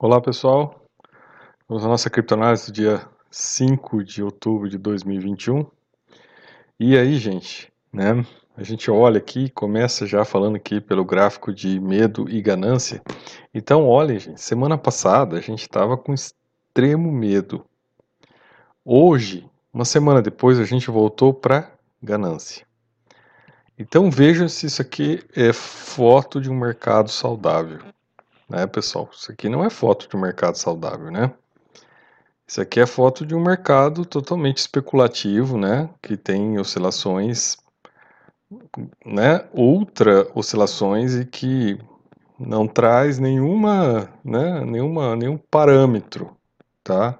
Olá pessoal, vamos à nossa criptonálise do dia 5 de outubro de 2021. E aí, gente, né? A gente olha aqui, começa já falando aqui pelo gráfico de medo e ganância. Então, olhem, gente, semana passada a gente estava com extremo medo. Hoje, uma semana depois, a gente voltou para ganância. Então vejam se isso aqui é foto de um mercado saudável né, pessoal? Isso aqui não é foto de um mercado saudável, né? Isso aqui é foto de um mercado totalmente especulativo, né? Que tem oscilações, né? Ultra oscilações e que não traz nenhuma, né? Nenhuma, nenhum parâmetro, tá?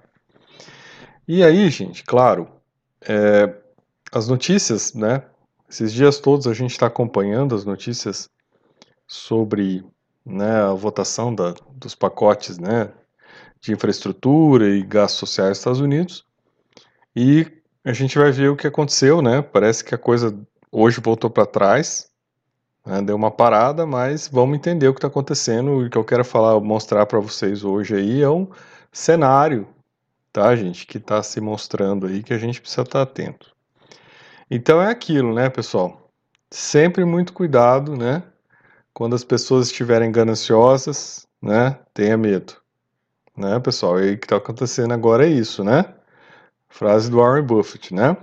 E aí, gente, claro, é, as notícias, né? Esses dias todos a gente está acompanhando as notícias sobre né, a votação da, dos pacotes né, de infraestrutura e gastos sociais dos Estados Unidos. E a gente vai ver o que aconteceu, né? Parece que a coisa hoje voltou para trás, né, deu uma parada, mas vamos entender o que está acontecendo. O que eu quero falar, mostrar para vocês hoje aí é um cenário, tá, gente, que está se mostrando aí que a gente precisa estar tá atento. Então é aquilo, né, pessoal? Sempre muito cuidado, né? Quando as pessoas estiverem gananciosas, né, tenha medo. Né, pessoal? E o que está acontecendo agora é isso, né? Frase do Warren Buffett, né?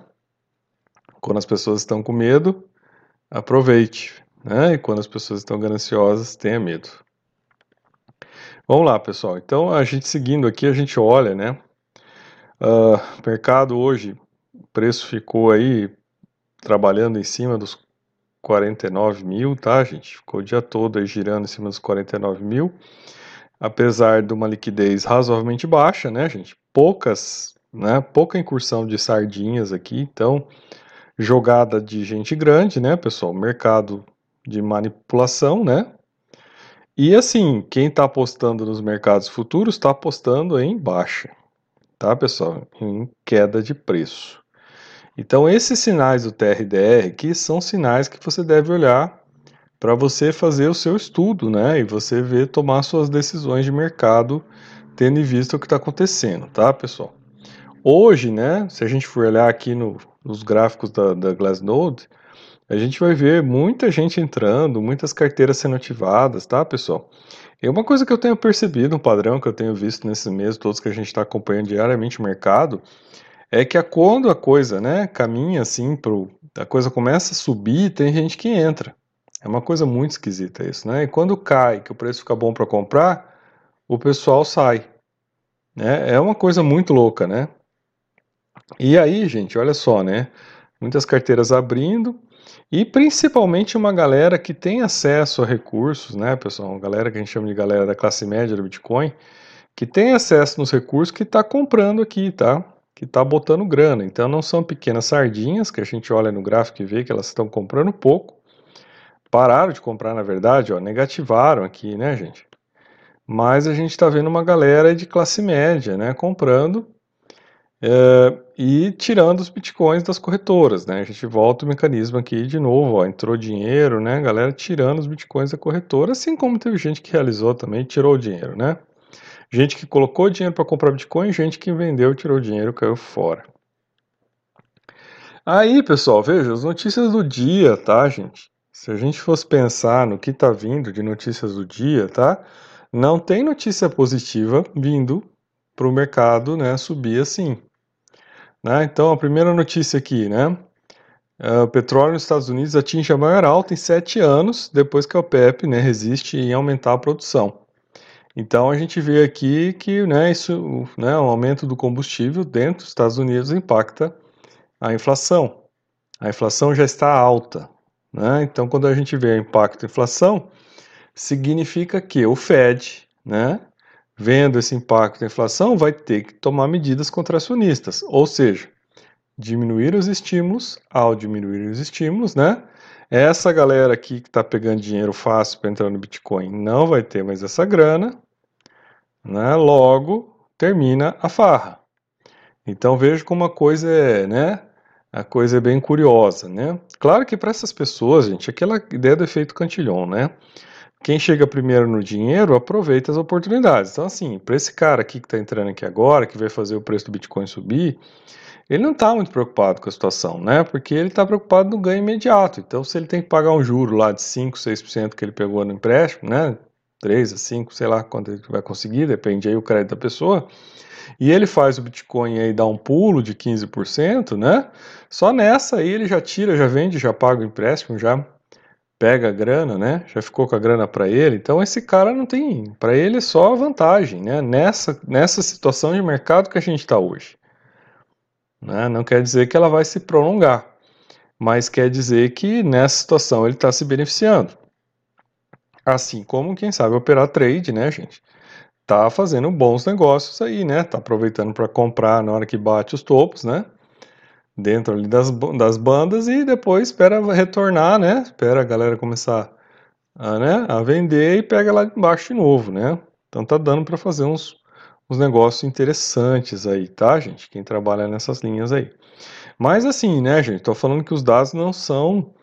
Quando as pessoas estão com medo, aproveite. Né? E quando as pessoas estão gananciosas, tenha medo. Vamos lá, pessoal. Então, a gente seguindo aqui, a gente olha, né? Uh, mercado hoje, preço ficou aí trabalhando em cima dos 49 mil, tá, gente? Ficou o dia todo aí girando em cima dos 49 mil. Apesar de uma liquidez razoavelmente baixa, né, gente? Poucas, né? Pouca incursão de sardinhas aqui, então jogada de gente grande, né, pessoal? Mercado de manipulação, né? E assim, quem está apostando nos mercados futuros está apostando em baixa, tá, pessoal? Em queda de preço. Então, esses sinais do TRDR que são sinais que você deve olhar para você fazer o seu estudo, né? E você ver, tomar suas decisões de mercado, tendo em vista o que está acontecendo, tá, pessoal? Hoje, né, se a gente for olhar aqui no, nos gráficos da, da Glassnode, a gente vai ver muita gente entrando, muitas carteiras sendo ativadas, tá, pessoal? E uma coisa que eu tenho percebido, um padrão que eu tenho visto nesses meses todos que a gente está acompanhando diariamente o mercado, é que a, quando a coisa né, caminha assim, pro, a coisa começa a subir, tem gente que entra. É uma coisa muito esquisita isso, né? E quando cai, que o preço fica bom para comprar, o pessoal sai. Né? É uma coisa muito louca, né? E aí, gente, olha só, né? Muitas carteiras abrindo e principalmente uma galera que tem acesso a recursos, né, pessoal? Uma galera que a gente chama de galera da classe média do Bitcoin, que tem acesso nos recursos que está comprando aqui, tá? Que está botando grana. Então não são pequenas sardinhas que a gente olha no gráfico e vê que elas estão comprando pouco. Pararam de comprar, na verdade, ó, negativaram aqui, né, gente? Mas a gente está vendo uma galera de classe média, né, comprando é, e tirando os bitcoins das corretoras, né? A gente volta o mecanismo aqui de novo, ó, entrou dinheiro, né, galera tirando os bitcoins da corretora, assim como teve gente que realizou também, tirou o dinheiro, né? Gente que colocou dinheiro para comprar Bitcoin, gente que vendeu, tirou dinheiro, caiu fora. Aí, pessoal, veja as notícias do dia, tá, gente? Se a gente fosse pensar no que está vindo de notícias do dia, tá? Não tem notícia positiva vindo para o mercado, né, subir assim. Né? Então, a primeira notícia aqui, né? Uh, o petróleo nos Estados Unidos atinge a maior alta em sete anos depois que a OPEP né, resiste em aumentar a produção. Então a gente vê aqui que né, isso, né, o aumento do combustível dentro dos Estados Unidos impacta a inflação. A inflação já está alta. Né? Então, quando a gente vê o impacto da inflação, significa que o Fed, né, vendo esse impacto da inflação, vai ter que tomar medidas contracionistas, ou seja, diminuir os estímulos. Ao diminuir os estímulos, né, essa galera aqui que está pegando dinheiro fácil para entrar no Bitcoin não vai ter mais essa grana, né? Logo termina a farra. Então vejo como a coisa é, né? A coisa é bem curiosa, né? Claro que para essas pessoas, gente, aquela ideia do efeito cantilhão, né? quem chega primeiro no dinheiro aproveita as oportunidades. Então, assim, para esse cara aqui que está entrando aqui agora, que vai fazer o preço do Bitcoin subir, ele não está muito preocupado com a situação, né? Porque ele está preocupado no ganho imediato. Então, se ele tem que pagar um juro lá de 5, 6% que ele pegou no empréstimo, né? 3 a 5, sei lá quanto ele vai conseguir, depende aí o crédito da pessoa. E ele faz o Bitcoin aí dar um pulo de 15%, né? Só nessa aí ele já tira, já vende, já paga o empréstimo, já pega a grana, né? Já ficou com a grana para ele. Então esse cara não tem, para ele é só vantagem, né? Nessa nessa situação de mercado que a gente está hoje. Né? Não quer dizer que ela vai se prolongar, mas quer dizer que nessa situação ele está se beneficiando. Assim como quem sabe operar trade, né, gente? Tá fazendo bons negócios aí, né? Tá aproveitando para comprar na hora que bate os topos, né? dentro ali das, das bandas e depois espera retornar, né? Espera a galera começar a, né, a vender e pega lá embaixo de novo, né? Então tá dando para fazer uns, uns negócios interessantes aí, tá, gente? Quem trabalha nessas linhas aí. Mas assim, né, gente? Tô falando que os dados não são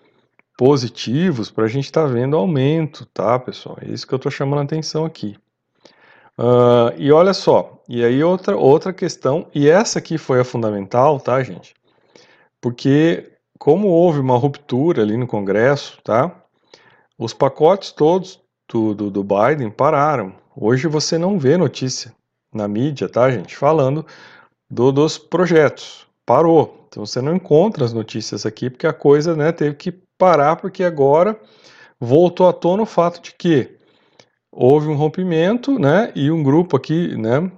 positivos para a gente estar tá vendo aumento, tá, pessoal? É isso que eu tô chamando a atenção aqui. Uh, e olha só, e aí outra, outra questão, e essa aqui foi a fundamental, tá, gente? porque como houve uma ruptura ali no Congresso, tá? Os pacotes todos do, do, do Biden pararam. Hoje você não vê notícia na mídia, tá, gente? Falando do, dos projetos. Parou. Então você não encontra as notícias aqui, porque a coisa né, teve que parar, porque agora voltou à tona o fato de que houve um rompimento, né? E um grupo aqui, né?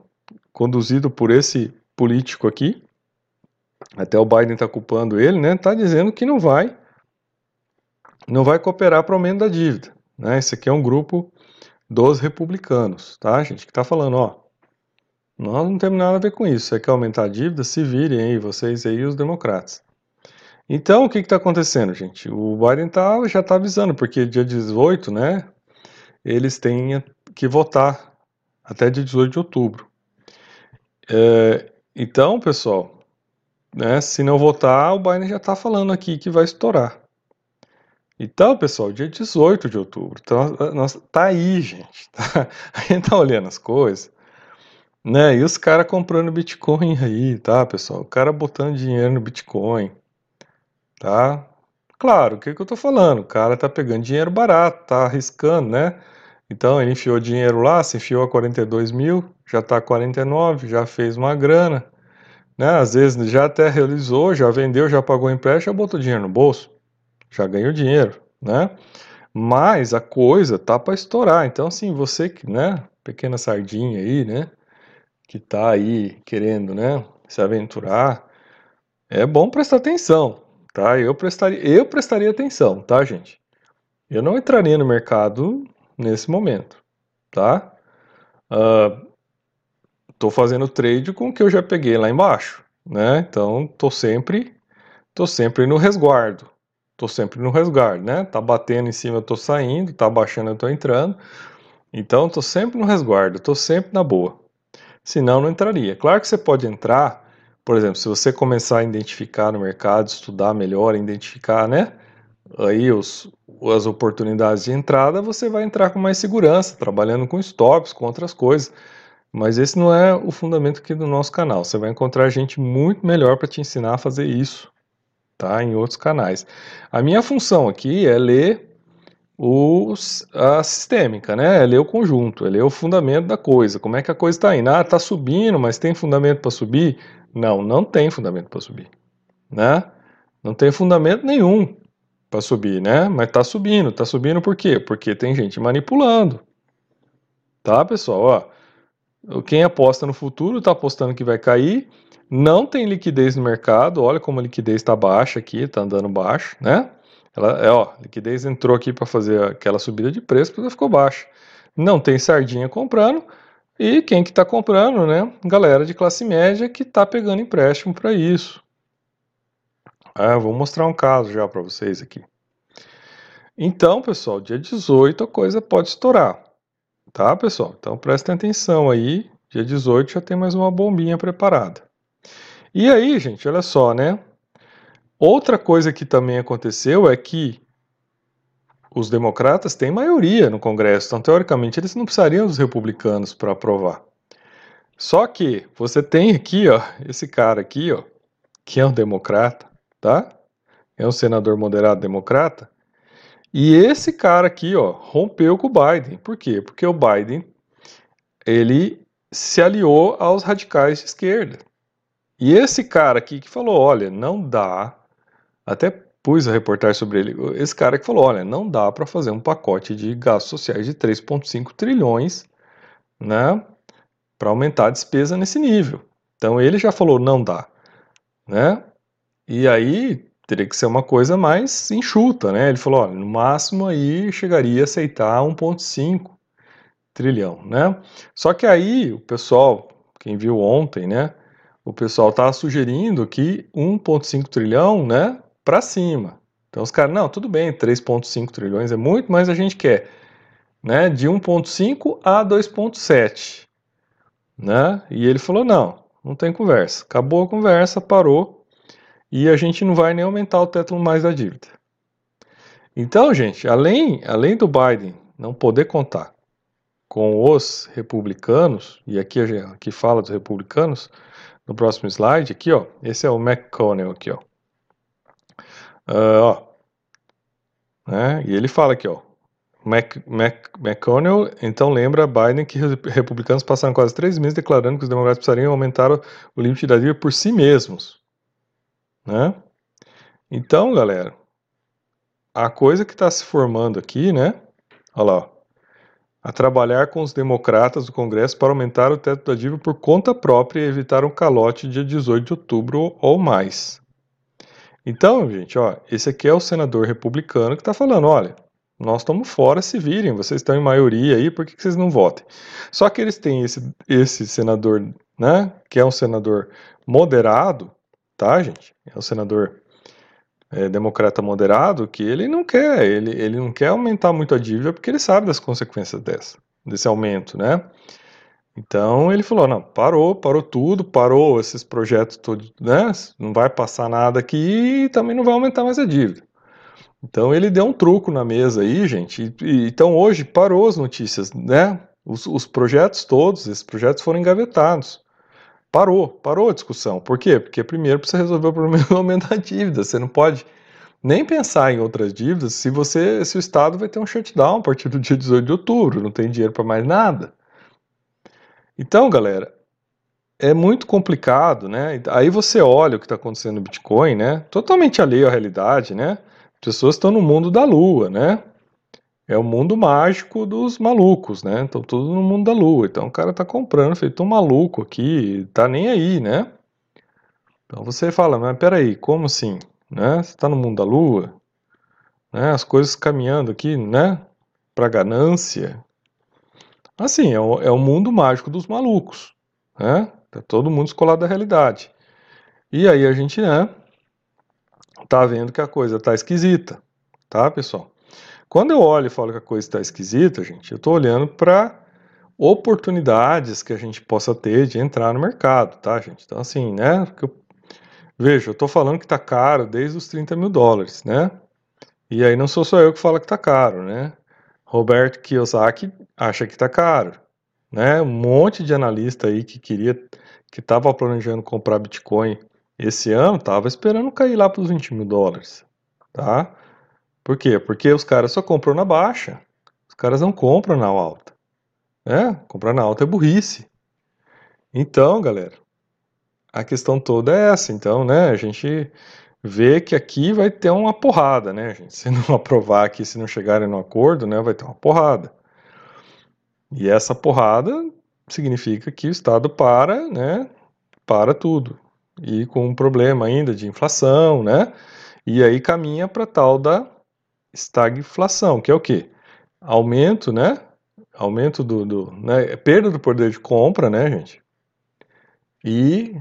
Conduzido por esse político aqui, até o Biden está culpando ele, né? Está dizendo que não vai, não vai cooperar para o aumento da dívida. Né? Esse aqui é um grupo dos republicanos, tá, gente? Que está falando, ó, nós não temos nada a ver com isso. Você quer aumentar a dívida? Se virem aí, vocês aí os democratas. Então, o que está acontecendo, gente? O Biden tá, já está avisando, porque dia 18, né, eles têm que votar até dia 18 de outubro. É, então, pessoal, né? Se não votar, o Biden já está falando aqui que vai estourar. Então, pessoal, dia 18 de outubro, então, nós, tá aí, gente. Tá, a gente tá olhando as coisas, né? E os caras comprando Bitcoin aí, tá, pessoal? O cara botando dinheiro no Bitcoin, tá? Claro, o que, que eu tô falando? O cara tá pegando dinheiro barato, tá arriscando, né? Então ele enfiou dinheiro lá, se enfiou a 42 mil, já tá 49, já fez uma grana. Né? Às vezes já até realizou, já vendeu, já pagou empréstimo, já botou dinheiro no bolso, já ganhou dinheiro, né? Mas a coisa tá para estourar. Então, assim, você que, né, pequena sardinha aí, né, que tá aí querendo, né, se aventurar, é bom prestar atenção, tá? Eu prestaria, eu prestaria atenção, tá, gente? Eu não entraria no mercado nesse momento, tá? Uh, tô fazendo trade com o que eu já peguei lá embaixo, né? Então tô sempre tô sempre no resguardo. Tô sempre no resguardo, né? Tá batendo em cima, eu tô saindo, tá baixando, eu tô entrando. Então tô sempre no resguardo, tô sempre na boa. Senão não entraria. Claro que você pode entrar, por exemplo, se você começar a identificar no mercado, estudar melhor, identificar, né? Aí os, as oportunidades de entrada, você vai entrar com mais segurança, trabalhando com stops, com outras coisas. Mas esse não é o fundamento aqui do nosso canal. Você vai encontrar gente muito melhor para te ensinar a fazer isso, tá? Em outros canais. A minha função aqui é ler os, a sistêmica, né? É ler o conjunto, é ler o fundamento da coisa. Como é que a coisa está indo? Ah, está subindo, mas tem fundamento para subir? Não, não tem fundamento para subir, né? Não tem fundamento nenhum para subir, né? Mas está subindo. Está subindo por quê? Porque tem gente manipulando. Tá, pessoal? Ó, quem aposta no futuro está apostando que vai cair, não tem liquidez no mercado, olha como a liquidez está baixa aqui, está andando baixo, né? Ela, é, ó, liquidez entrou aqui para fazer aquela subida de preço, porque ficou baixa. Não tem sardinha comprando, e quem que está comprando, né? Galera de classe média que está pegando empréstimo para isso. Ah, vou mostrar um caso já para vocês aqui. Então, pessoal, dia 18 a coisa pode estourar. Tá, pessoal? Então prestem atenção aí. Dia 18 já tem mais uma bombinha preparada. E aí, gente, olha só, né? Outra coisa que também aconteceu é que os democratas têm maioria no Congresso, então teoricamente eles não precisariam dos republicanos para aprovar. Só que você tem aqui, ó, esse cara aqui, ó, que é um democrata, tá? É um senador moderado democrata. E esse cara aqui, ó, rompeu com o Biden. Por quê? Porque o Biden ele se aliou aos radicais de esquerda. E esse cara aqui que falou, olha, não dá, até pus a reportagem sobre ele, esse cara que falou, olha, não dá para fazer um pacote de gastos sociais de 3,5 trilhões, né, para aumentar a despesa nesse nível. Então ele já falou, não dá, né? E aí teria que ser uma coisa mais enxuta, né? Ele falou, olha, no máximo aí chegaria a aceitar 1,5 trilhão, né? Só que aí o pessoal, quem viu ontem, né? O pessoal tá sugerindo que 1,5 trilhão, né? Para cima. Então os caras, não, tudo bem, 3,5 trilhões é muito, mas a gente quer, né? De 1,5 a 2,7, né? E ele falou, não, não tem conversa. Acabou a conversa, parou e a gente não vai nem aumentar o teto mais da dívida. Então, gente, além, além do Biden não poder contar com os republicanos, e aqui, aqui fala dos republicanos, no próximo slide, aqui, ó, esse é o McConnell aqui, ó. Uh, ó né, e ele fala aqui, ó, Mac, Mac, McConnell então lembra Biden que os republicanos passaram quase três meses declarando que os democratas precisariam aumentar o, o limite da dívida por si mesmos, né? Então, galera, a coisa que está se formando aqui, né? Olha lá, ó, a trabalhar com os democratas do Congresso para aumentar o teto da dívida por conta própria e evitar um calote dia 18 de outubro ou mais. Então, gente, ó, esse aqui é o senador republicano que está falando, olha, nós estamos fora, se virem, vocês estão em maioria aí, por que, que vocês não votem? Só que eles têm esse, esse senador, né, que é um senador moderado, tá, gente? É um senador é, democrata moderado que ele não quer, ele, ele não quer aumentar muito a dívida porque ele sabe das consequências dessa, desse aumento, né? Então ele falou, não, parou, parou tudo, parou esses projetos todos, né? Não vai passar nada aqui e também não vai aumentar mais a dívida. Então ele deu um truco na mesa aí, gente. E, e, então hoje parou as notícias, né? Os, os projetos todos, esses projetos foram engavetados. Parou, parou a discussão. Por quê? Porque primeiro precisa resolver o problema do aumento da dívida. Você não pode nem pensar em outras dívidas se você, se o Estado vai ter um shutdown a partir do dia 18 de outubro, não tem dinheiro para mais nada. Então, galera, é muito complicado, né? Aí você olha o que está acontecendo no Bitcoin, né? Totalmente alheio à realidade, né? Pessoas estão no mundo da lua, né? é o mundo mágico dos malucos, né? Então tudo no mundo da lua. Então o cara tá comprando, feito um maluco aqui, tá nem aí, né? Então você fala, mas peraí, como assim? Né? Você tá no mundo da lua? Né? As coisas caminhando aqui, né? Pra ganância. Assim, é o, é o mundo mágico dos malucos, né? Tá todo mundo escolado da realidade. E aí a gente, né? Tá vendo que a coisa tá esquisita, tá, pessoal? Quando eu olho e falo que a coisa está esquisita, gente, eu estou olhando para oportunidades que a gente possa ter de entrar no mercado, tá, gente? Então, assim, né? Eu, veja, eu estou falando que está caro desde os 30 mil dólares, né? E aí não sou só eu que falo que está caro, né? Roberto Kiyosaki acha que está caro, né? Um monte de analista aí que queria, que estava planejando comprar Bitcoin esse ano, estava esperando cair lá para os 20 mil dólares, tá? Por quê? Porque os caras só compram na baixa. Os caras não compram na alta. Né? Comprar na alta é burrice. Então, galera, a questão toda é essa. Então, né, a gente vê que aqui vai ter uma porrada, né, gente? Se não aprovar aqui, se não chegarem no acordo, né, vai ter uma porrada. E essa porrada significa que o Estado para, né, para tudo. E com um problema ainda de inflação, né? E aí caminha para tal da estagflação, que é o quê? Aumento, né? Aumento do, do né? perda do poder de compra, né, gente? E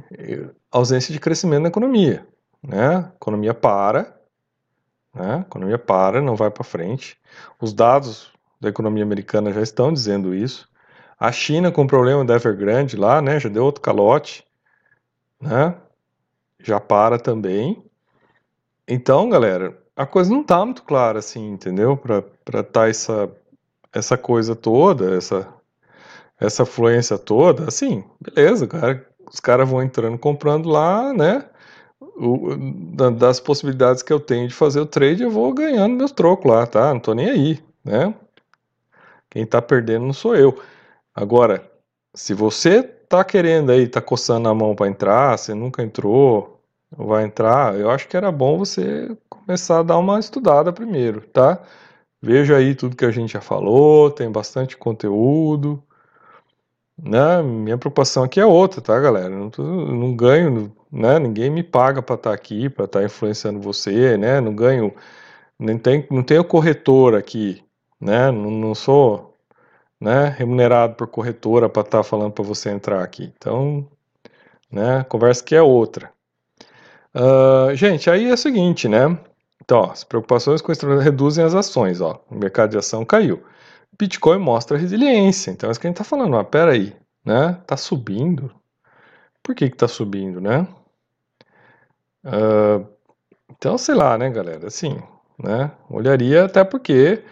ausência de crescimento na economia, né? A economia para, né? A economia para, não vai para frente. Os dados da economia americana já estão dizendo isso. A China com problema da Evergrande lá, né? Já deu outro calote, né? Já para também. Então, galera, a coisa não tá muito clara, assim, entendeu? Pra tá essa, essa coisa toda, essa, essa fluência toda, assim, beleza, cara, os caras vão entrando comprando lá, né? O, das possibilidades que eu tenho de fazer o trade, eu vou ganhando meus trocos lá, tá? Não tô nem aí, né? Quem tá perdendo não sou eu. Agora, se você tá querendo aí, tá coçando a mão para entrar, você nunca entrou, vai entrar, eu acho que era bom você começar a dar uma estudada primeiro, tá? Veja aí tudo que a gente já falou, tem bastante conteúdo. Né? Minha preocupação aqui é outra, tá, galera? Não, tô, não ganho, né? Ninguém me paga para estar tá aqui, para estar tá influenciando você, né? Não ganho, nem tem, não tenho corretor aqui, né? Não, não sou, né? Remunerado por corretora para estar tá falando para você entrar aqui. Então, né? A conversa aqui é outra. Uh, gente, aí é o seguinte, né? Então, ó, as preocupações com isso reduzem as ações, ó. O mercado de ação caiu. Bitcoin mostra resiliência. Então, é isso que a gente está falando. Ó, pera aí, né? Tá subindo. Por que que tá subindo, né? Uh, então, sei lá, né, galera? Assim, né? Olharia até porque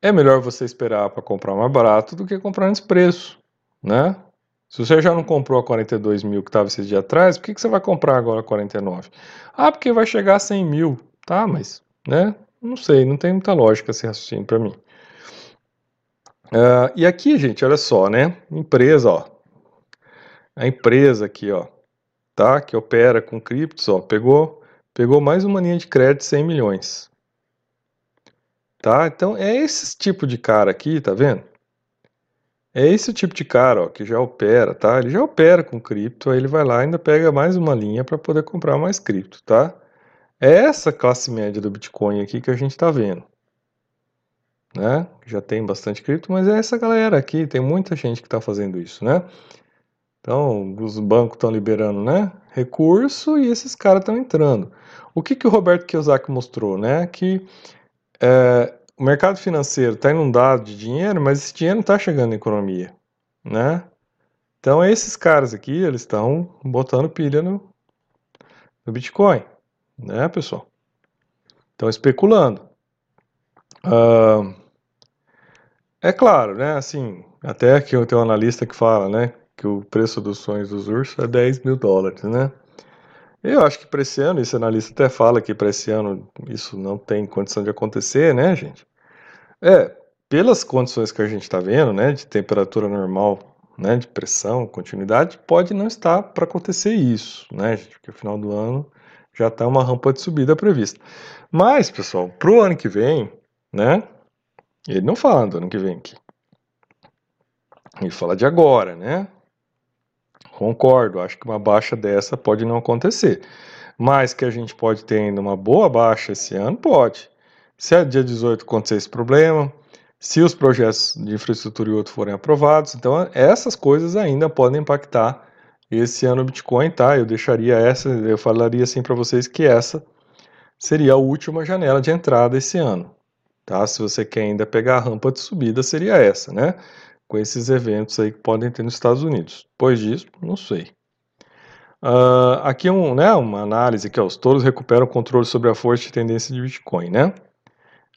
é melhor você esperar para comprar mais barato do que comprar nesse preço, né? Se você já não comprou a 42 mil que estava esse dia atrás, por que, que você vai comprar agora a 49? Ah, porque vai chegar a 100 mil. Tá, mas, né? Não sei, não tem muita lógica esse raciocínio para mim. Uh, e aqui, gente, olha só, né? Empresa, ó. A empresa aqui, ó, tá? Que opera com criptos, ó, pegou, pegou mais uma linha de crédito de 100 milhões. Tá? Então é esse tipo de cara aqui, tá vendo? É esse tipo de cara, ó, que já opera, tá? Ele já opera com cripto, aí ele vai lá e ainda pega mais uma linha para poder comprar mais cripto, tá? É essa classe média do Bitcoin aqui que a gente está vendo né? Já tem bastante cripto, mas é essa galera aqui, tem muita gente que está fazendo isso, né? Então, os bancos estão liberando, né? Recurso e esses caras estão entrando. O que, que o Roberto Kiyosaki mostrou, né? Que é, o mercado financeiro está inundado de dinheiro, mas esse dinheiro não está chegando na economia, né? Então, esses caras aqui, eles estão botando pilha no, no Bitcoin, né, pessoal? Estão especulando. É claro, né? Assim, até que eu tenho um analista que fala, né? Que o preço dos sonhos dos ursos é 10 mil dólares, né? Eu acho que para esse ano, esse analista até fala que para esse ano isso não tem condição de acontecer, né, gente? É, pelas condições que a gente está vendo, né, de temperatura normal, né, de pressão, continuidade, pode não estar para acontecer isso, né, gente? Porque no final do ano já está uma rampa de subida prevista. Mas, pessoal, para o ano que vem, né, ele não fala do ano que vem aqui. Ele fala de agora, né? Concordo, acho que uma baixa dessa pode não acontecer. Mas que a gente pode ter ainda uma boa baixa esse ano, pode. Se é dia 18 acontecer esse problema, se os projetos de infraestrutura e outros forem aprovados, então essas coisas ainda podem impactar esse ano o Bitcoin, tá? Eu deixaria essa, eu falaria assim para vocês que essa seria a última janela de entrada esse ano. Tá? Se você quer ainda pegar a rampa de subida, seria essa, né? Com esses eventos aí que podem ter nos Estados Unidos. Depois disso, não sei. Uh, aqui um, né, uma análise que os touros recuperam o controle sobre a força de tendência de Bitcoin, né?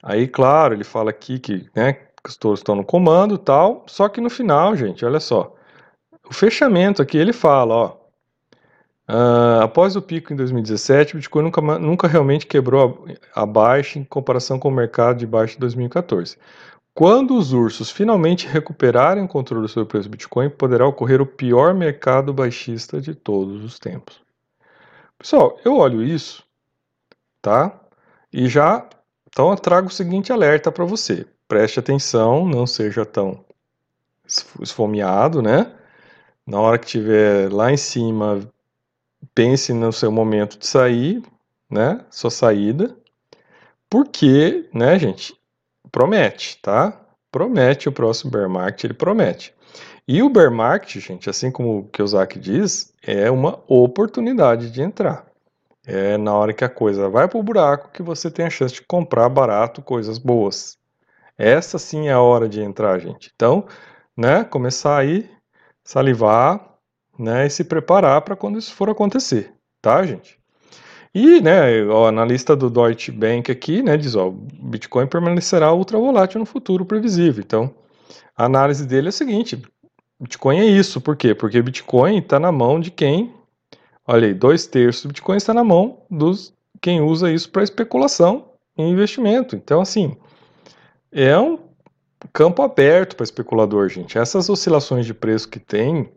Aí, claro, ele fala aqui que, né, que os touros estão no comando tal, só que no final, gente, olha só, o fechamento aqui ele fala, ó, Uh, após o pico em 2017, o Bitcoin nunca, nunca realmente quebrou a, a baixa em comparação com o mercado de baixa de 2014. Quando os ursos finalmente recuperarem o controle sobre o preço do Bitcoin, poderá ocorrer o pior mercado baixista de todos os tempos. Pessoal, eu olho isso, tá? E já então eu trago o seguinte alerta para você. Preste atenção, não seja tão esfomeado, né? Na hora que tiver lá em cima pense no seu momento de sair, né? Sua saída. Porque, né, gente, promete, tá? Promete o próximo bear market, ele promete. E o bear market, gente, assim como o Kiyosaki diz, é uma oportunidade de entrar. É na hora que a coisa vai para o buraco que você tem a chance de comprar barato coisas boas. Essa sim é a hora de entrar, gente. Então, né, começar aí, salivar, né, e se preparar para quando isso for acontecer, tá, gente? E, né, o analista do Deutsche Bank aqui, né, diz, ó, Bitcoin permanecerá ultra volátil no futuro previsível. Então, a análise dele é a seguinte, Bitcoin é isso, por quê? Porque Bitcoin está na mão de quem, olha aí, dois terços do Bitcoin está na mão dos quem usa isso para especulação e investimento. Então, assim, é um campo aberto para especulador, gente. Essas oscilações de preço que tem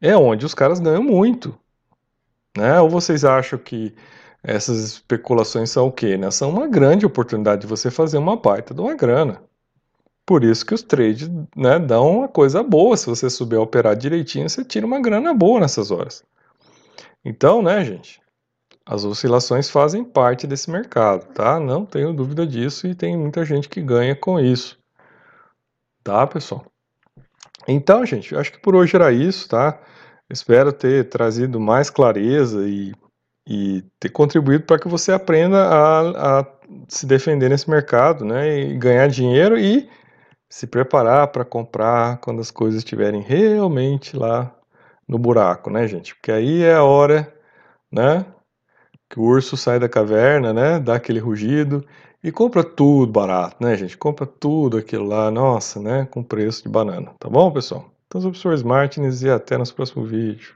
é onde os caras ganham muito. Né? Ou vocês acham que essas especulações são o quê? Né? São uma grande oportunidade de você fazer uma baita de uma grana. Por isso que os trades né, dão uma coisa boa. Se você souber operar direitinho, você tira uma grana boa nessas horas. Então, né, gente? As oscilações fazem parte desse mercado, tá? Não tenho dúvida disso e tem muita gente que ganha com isso. Tá, pessoal? Então, gente, acho que por hoje era isso, tá? Espero ter trazido mais clareza e, e ter contribuído para que você aprenda a, a, se defender nesse mercado, né? E ganhar dinheiro e se preparar para comprar quando as coisas estiverem realmente lá no buraco, né, gente? Porque aí é a hora, né? Que o urso sai da caverna, né? Dá aquele rugido e compra tudo barato, né, gente? Compra tudo aquilo lá, nossa, né? Com preço de banana. Tá bom, pessoal? Então, sou o professor Martins e até nos próximos vídeos.